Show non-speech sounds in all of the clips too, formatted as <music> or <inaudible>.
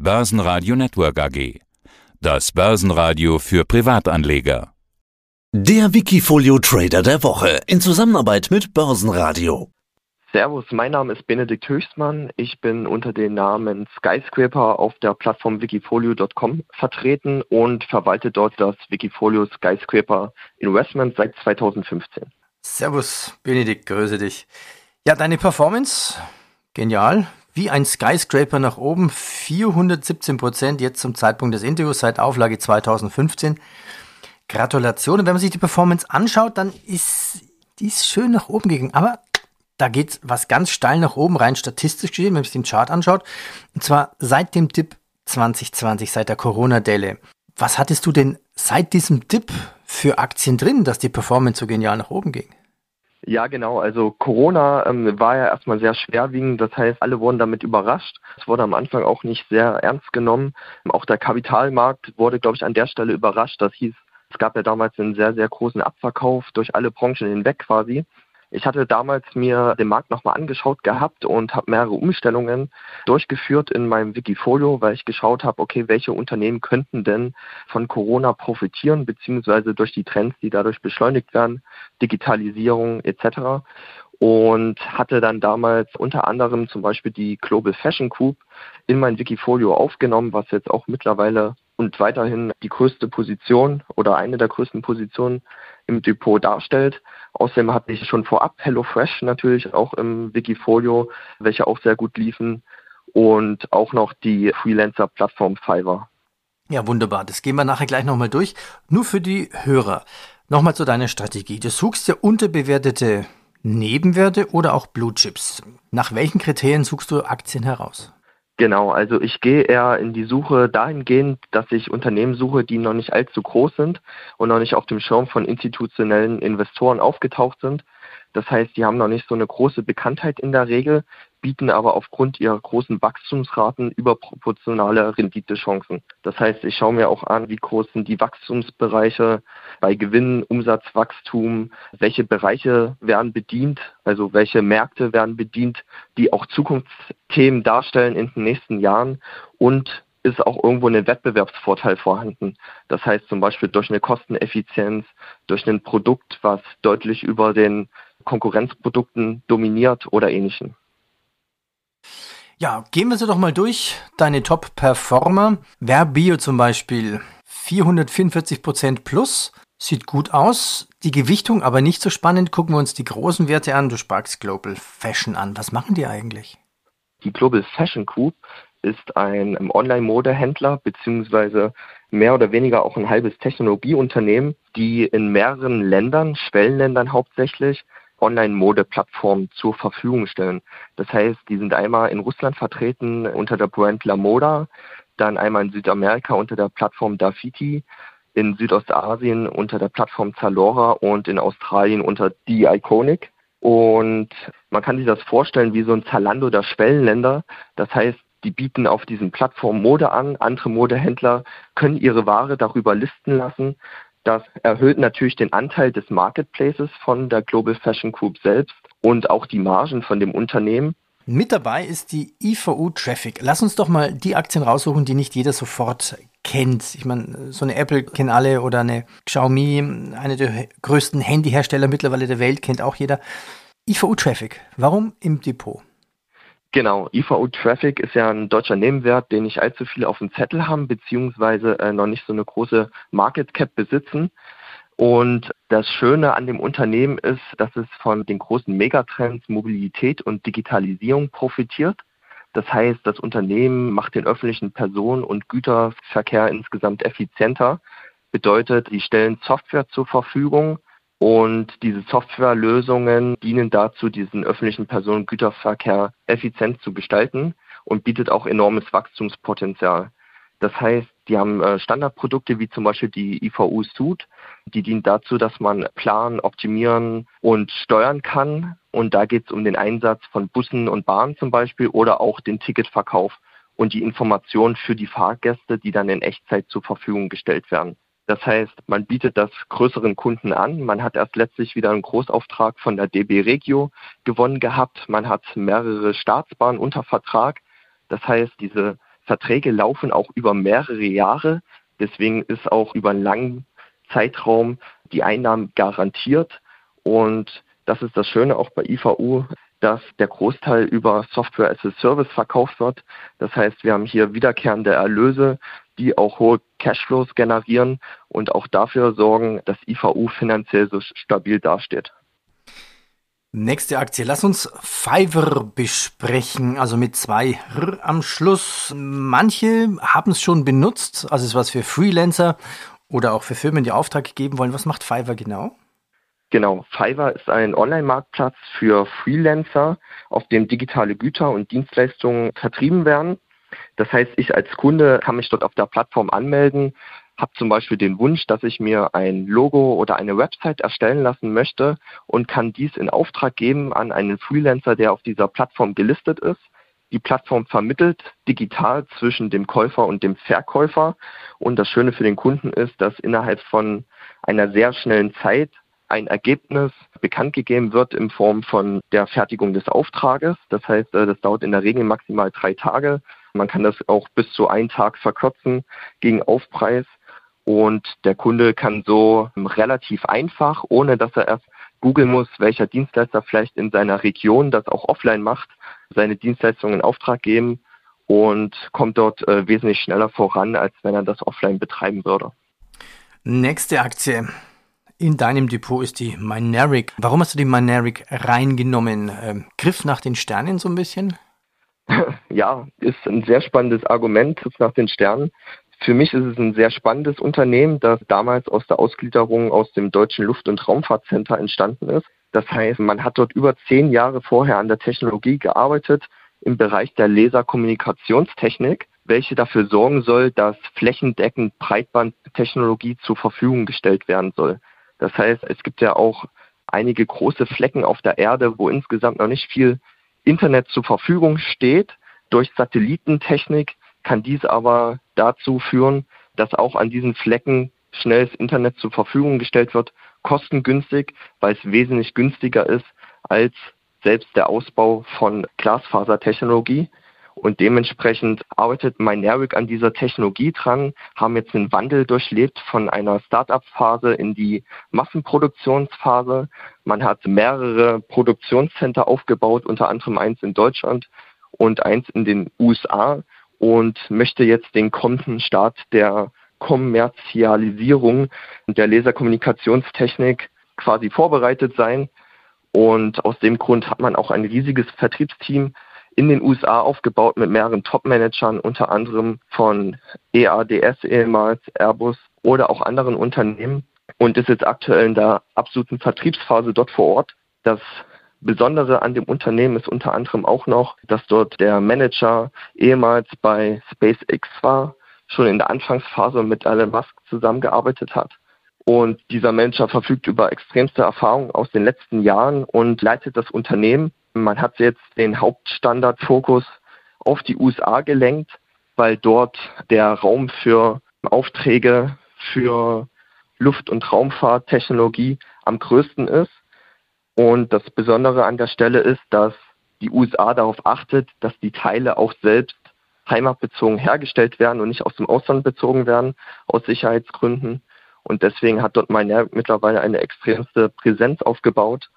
Börsenradio Network AG. Das Börsenradio für Privatanleger. Der Wikifolio Trader der Woche in Zusammenarbeit mit Börsenradio. Servus, mein Name ist Benedikt Höchstmann. Ich bin unter dem Namen Skyscraper auf der Plattform wikifolio.com vertreten und verwalte dort das Wikifolio Skyscraper Investment seit 2015. Servus, Benedikt, grüße dich. Ja, deine Performance, genial. Wie ein Skyscraper nach oben, 417 Prozent jetzt zum Zeitpunkt des Interviews seit Auflage 2015. Gratulation. Und wenn man sich die Performance anschaut, dann ist die ist schön nach oben gegangen. Aber da geht was ganz steil nach oben, rein statistisch gesehen, wenn man sich den Chart anschaut. Und zwar seit dem Dip 2020, seit der Corona-Delle. Was hattest du denn seit diesem Dip für Aktien drin, dass die Performance so genial nach oben ging? Ja, genau. Also Corona ähm, war ja erstmal sehr schwerwiegend. Das heißt, alle wurden damit überrascht. Es wurde am Anfang auch nicht sehr ernst genommen. Auch der Kapitalmarkt wurde, glaube ich, an der Stelle überrascht. Das hieß, es gab ja damals einen sehr, sehr großen Abverkauf durch alle Branchen hinweg quasi. Ich hatte damals mir den Markt nochmal angeschaut gehabt und habe mehrere Umstellungen durchgeführt in meinem Wikifolio, weil ich geschaut habe, okay, welche Unternehmen könnten denn von Corona profitieren, beziehungsweise durch die Trends, die dadurch beschleunigt werden, Digitalisierung etc. Und hatte dann damals unter anderem zum Beispiel die Global Fashion Group in mein Wikifolio aufgenommen, was jetzt auch mittlerweile und weiterhin die größte Position oder eine der größten Positionen im Depot darstellt. Außerdem hatte ich schon vorab HelloFresh natürlich auch im Wikifolio, welche auch sehr gut liefen und auch noch die Freelancer-Plattform Fiverr. Ja, wunderbar. Das gehen wir nachher gleich nochmal durch. Nur für die Hörer. Nochmal zu deiner Strategie. Du suchst ja unterbewertete Nebenwerte oder auch Blue Chips. Nach welchen Kriterien suchst du Aktien heraus? Genau, also ich gehe eher in die Suche dahingehend, dass ich Unternehmen suche, die noch nicht allzu groß sind und noch nicht auf dem Schirm von institutionellen Investoren aufgetaucht sind. Das heißt, die haben noch nicht so eine große Bekanntheit in der Regel, bieten aber aufgrund ihrer großen Wachstumsraten überproportionale Renditechancen. Das heißt, ich schaue mir auch an, wie groß sind die Wachstumsbereiche bei Gewinn, Umsatzwachstum, welche Bereiche werden bedient, also welche Märkte werden bedient, die auch Zukunftsthemen darstellen in den nächsten Jahren und ist auch irgendwo ein Wettbewerbsvorteil vorhanden. Das heißt zum Beispiel durch eine Kosteneffizienz, durch ein Produkt, was deutlich über den Konkurrenzprodukten dominiert oder ähnlichem. Ja, gehen wir sie doch mal durch. Deine Top-Performer. Verbio zum Beispiel 444% plus. Sieht gut aus. Die Gewichtung aber nicht so spannend. Gucken wir uns die großen Werte an. Du sparkst Global Fashion an. Was machen die eigentlich? Die Global Fashion Group ist ein Online-Modehändler beziehungsweise mehr oder weniger auch ein halbes Technologieunternehmen, die in mehreren Ländern, Schwellenländern hauptsächlich, Online-Mode-Plattformen zur Verfügung stellen. Das heißt, die sind einmal in Russland vertreten unter der Brand La Moda, dann einmal in Südamerika unter der Plattform Dafiti, in Südostasien unter der Plattform Zalora und in Australien unter The Iconic. Und man kann sich das vorstellen wie so ein Zalando der Schwellenländer. Das heißt, die bieten auf diesen Plattformen Mode an. Andere Modehändler können ihre Ware darüber listen lassen. Das erhöht natürlich den Anteil des Marketplaces von der Global Fashion Group selbst und auch die Margen von dem Unternehmen. Mit dabei ist die IVU Traffic. Lass uns doch mal die Aktien raussuchen, die nicht jeder sofort kennt. Ich meine, so eine Apple kennen alle oder eine Xiaomi, eine der größten Handyhersteller mittlerweile der Welt, kennt auch jeder. IVU Traffic. Warum im Depot? Genau, IVU Traffic ist ja ein deutscher Nebenwert, den nicht allzu viele auf dem Zettel haben, beziehungsweise äh, noch nicht so eine große Market Cap besitzen. Und das Schöne an dem Unternehmen ist, dass es von den großen Megatrends Mobilität und Digitalisierung profitiert. Das heißt, das Unternehmen macht den öffentlichen Personen- und Güterverkehr insgesamt effizienter. Bedeutet, sie stellen Software zur Verfügung, und diese Softwarelösungen dienen dazu, diesen öffentlichen Personengüterverkehr effizient zu gestalten und bietet auch enormes Wachstumspotenzial. Das heißt, die haben äh, Standardprodukte wie zum Beispiel die IVU Suite, die dient dazu, dass man planen, optimieren und steuern kann. Und da geht es um den Einsatz von Bussen und Bahnen zum Beispiel oder auch den Ticketverkauf und die Informationen für die Fahrgäste, die dann in Echtzeit zur Verfügung gestellt werden. Das heißt, man bietet das größeren Kunden an. Man hat erst letztlich wieder einen Großauftrag von der DB Regio gewonnen gehabt. Man hat mehrere Staatsbahnen unter Vertrag. Das heißt, diese Verträge laufen auch über mehrere Jahre. Deswegen ist auch über einen langen Zeitraum die Einnahmen garantiert. Und das ist das Schöne auch bei IVU, dass der Großteil über Software as a Service verkauft wird. Das heißt, wir haben hier wiederkehrende Erlöse, die auch hohe Cashflows generieren und auch dafür sorgen, dass IVU finanziell so stabil dasteht. Nächste Aktie. Lass uns Fiverr besprechen, also mit zwei R am Schluss. Manche haben es schon benutzt, also es ist was für Freelancer oder auch für Firmen, die Auftrag geben wollen. Was macht Fiverr genau? Genau, Fiverr ist ein Online-Marktplatz für Freelancer, auf dem digitale Güter und Dienstleistungen vertrieben werden. Das heißt, ich als Kunde kann mich dort auf der Plattform anmelden, habe zum Beispiel den Wunsch, dass ich mir ein Logo oder eine Website erstellen lassen möchte und kann dies in Auftrag geben an einen Freelancer, der auf dieser Plattform gelistet ist. Die Plattform vermittelt digital zwischen dem Käufer und dem Verkäufer. Und das Schöne für den Kunden ist, dass innerhalb von einer sehr schnellen Zeit ein Ergebnis bekannt gegeben wird in Form von der Fertigung des Auftrages. Das heißt, äh, das dauert in der Regel maximal drei Tage. Man kann das auch bis zu einen Tag verkürzen gegen Aufpreis. Und der Kunde kann so relativ einfach, ohne dass er erst googeln muss, welcher Dienstleister vielleicht in seiner Region das auch offline macht, seine Dienstleistungen in Auftrag geben und kommt dort äh, wesentlich schneller voran, als wenn er das offline betreiben würde. Nächste Aktie in deinem Depot ist die Mineric. Warum hast du die Mineric reingenommen? Ähm, Griff nach den Sternen so ein bisschen? <laughs> Ja, ist ein sehr spannendes Argument, nach den Sternen. Für mich ist es ein sehr spannendes Unternehmen, das damals aus der Ausgliederung aus dem Deutschen Luft- und Raumfahrtcenter entstanden ist. Das heißt, man hat dort über zehn Jahre vorher an der Technologie gearbeitet im Bereich der Laserkommunikationstechnik, welche dafür sorgen soll, dass flächendeckend Breitbandtechnologie zur Verfügung gestellt werden soll. Das heißt, es gibt ja auch einige große Flecken auf der Erde, wo insgesamt noch nicht viel Internet zur Verfügung steht. Durch Satellitentechnik kann dies aber dazu führen, dass auch an diesen Flecken schnelles Internet zur Verfügung gestellt wird, kostengünstig, weil es wesentlich günstiger ist als selbst der Ausbau von Glasfasertechnologie. Und dementsprechend arbeitet Myneric an dieser Technologie dran, haben jetzt einen Wandel durchlebt von einer Start-up-Phase in die Massenproduktionsphase. Man hat mehrere Produktionscenter aufgebaut, unter anderem eins in Deutschland und eins in den USA und möchte jetzt den kommenden Start der Kommerzialisierung der Laserkommunikationstechnik quasi vorbereitet sein. Und aus dem Grund hat man auch ein riesiges Vertriebsteam in den USA aufgebaut mit mehreren Top-Managern, unter anderem von EADS ehemals, Airbus oder auch anderen Unternehmen und ist jetzt aktuell in der absoluten Vertriebsphase dort vor Ort. Das Besondere an dem Unternehmen ist unter anderem auch noch, dass dort der Manager ehemals bei SpaceX war, schon in der Anfangsphase mit Elon Musk zusammengearbeitet hat. Und dieser Manager verfügt über extremste Erfahrung aus den letzten Jahren und leitet das Unternehmen. Man hat jetzt den Hauptstandardfokus auf die USA gelenkt, weil dort der Raum für Aufträge für Luft- und Raumfahrttechnologie am größten ist. Und das Besondere an der Stelle ist, dass die USA darauf achtet, dass die Teile auch selbst heimatbezogen hergestellt werden und nicht aus dem Ausland bezogen werden, aus Sicherheitsgründen. Und deswegen hat dort Miner mittlerweile eine extremste Präsenz aufgebaut,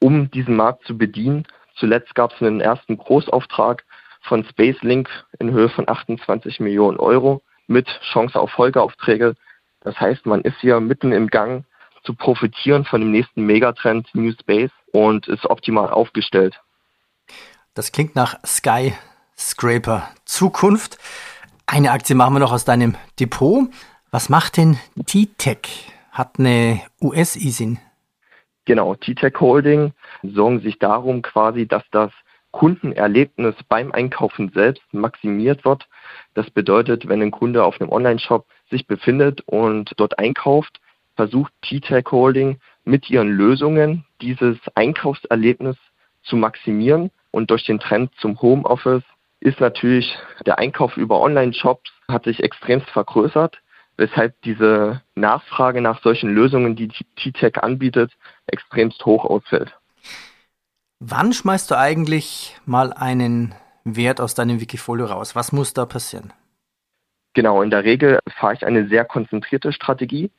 um diesen Markt zu bedienen. Zuletzt gab es einen ersten Großauftrag von SpaceLink in Höhe von 28 Millionen Euro mit Chance auf Folgeaufträge. Das heißt, man ist hier mitten im Gang zu profitieren von dem nächsten Megatrend New Space und ist optimal aufgestellt. Das klingt nach Skyscraper Zukunft. Eine Aktie machen wir noch aus deinem Depot. Was macht denn T-Tech? Hat eine US-ISIN? Genau, T-Tech Holding sorgen sich darum quasi, dass das Kundenerlebnis beim Einkaufen selbst maximiert wird. Das bedeutet, wenn ein Kunde auf einem Online-Shop sich befindet und dort einkauft, versucht T-Tech Holding mit ihren Lösungen dieses Einkaufserlebnis zu maximieren. Und durch den Trend zum Homeoffice ist natürlich der Einkauf über Online-Shops hat sich extremst vergrößert, weshalb diese Nachfrage nach solchen Lösungen, die T-Tech anbietet, extremst hoch ausfällt. Wann schmeißt du eigentlich mal einen Wert aus deinem Wikifolio raus? Was muss da passieren? Genau, in der Regel fahre ich eine sehr konzentrierte Strategie.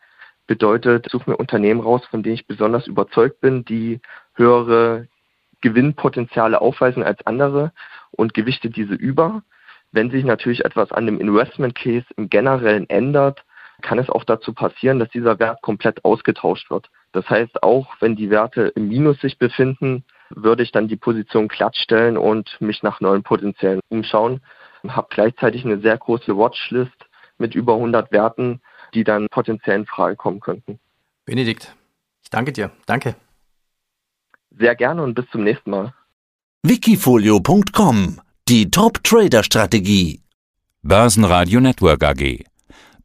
Bedeutet, suche mir Unternehmen raus, von denen ich besonders überzeugt bin, die höhere Gewinnpotenziale aufweisen als andere und gewichte diese über. Wenn sich natürlich etwas an dem Investment Case im Generellen ändert, kann es auch dazu passieren, dass dieser Wert komplett ausgetauscht wird. Das heißt, auch wenn die Werte im Minus sich befinden, würde ich dann die Position glatt stellen und mich nach neuen Potenzialen umschauen. Habe gleichzeitig eine sehr große Watchlist mit über 100 Werten, die dann potenziell in Frage kommen könnten. Benedikt, ich danke dir. Danke. Sehr gerne und bis zum nächsten Mal. Wikifolio.com Die Top-Trader-Strategie. Börsenradio Network AG.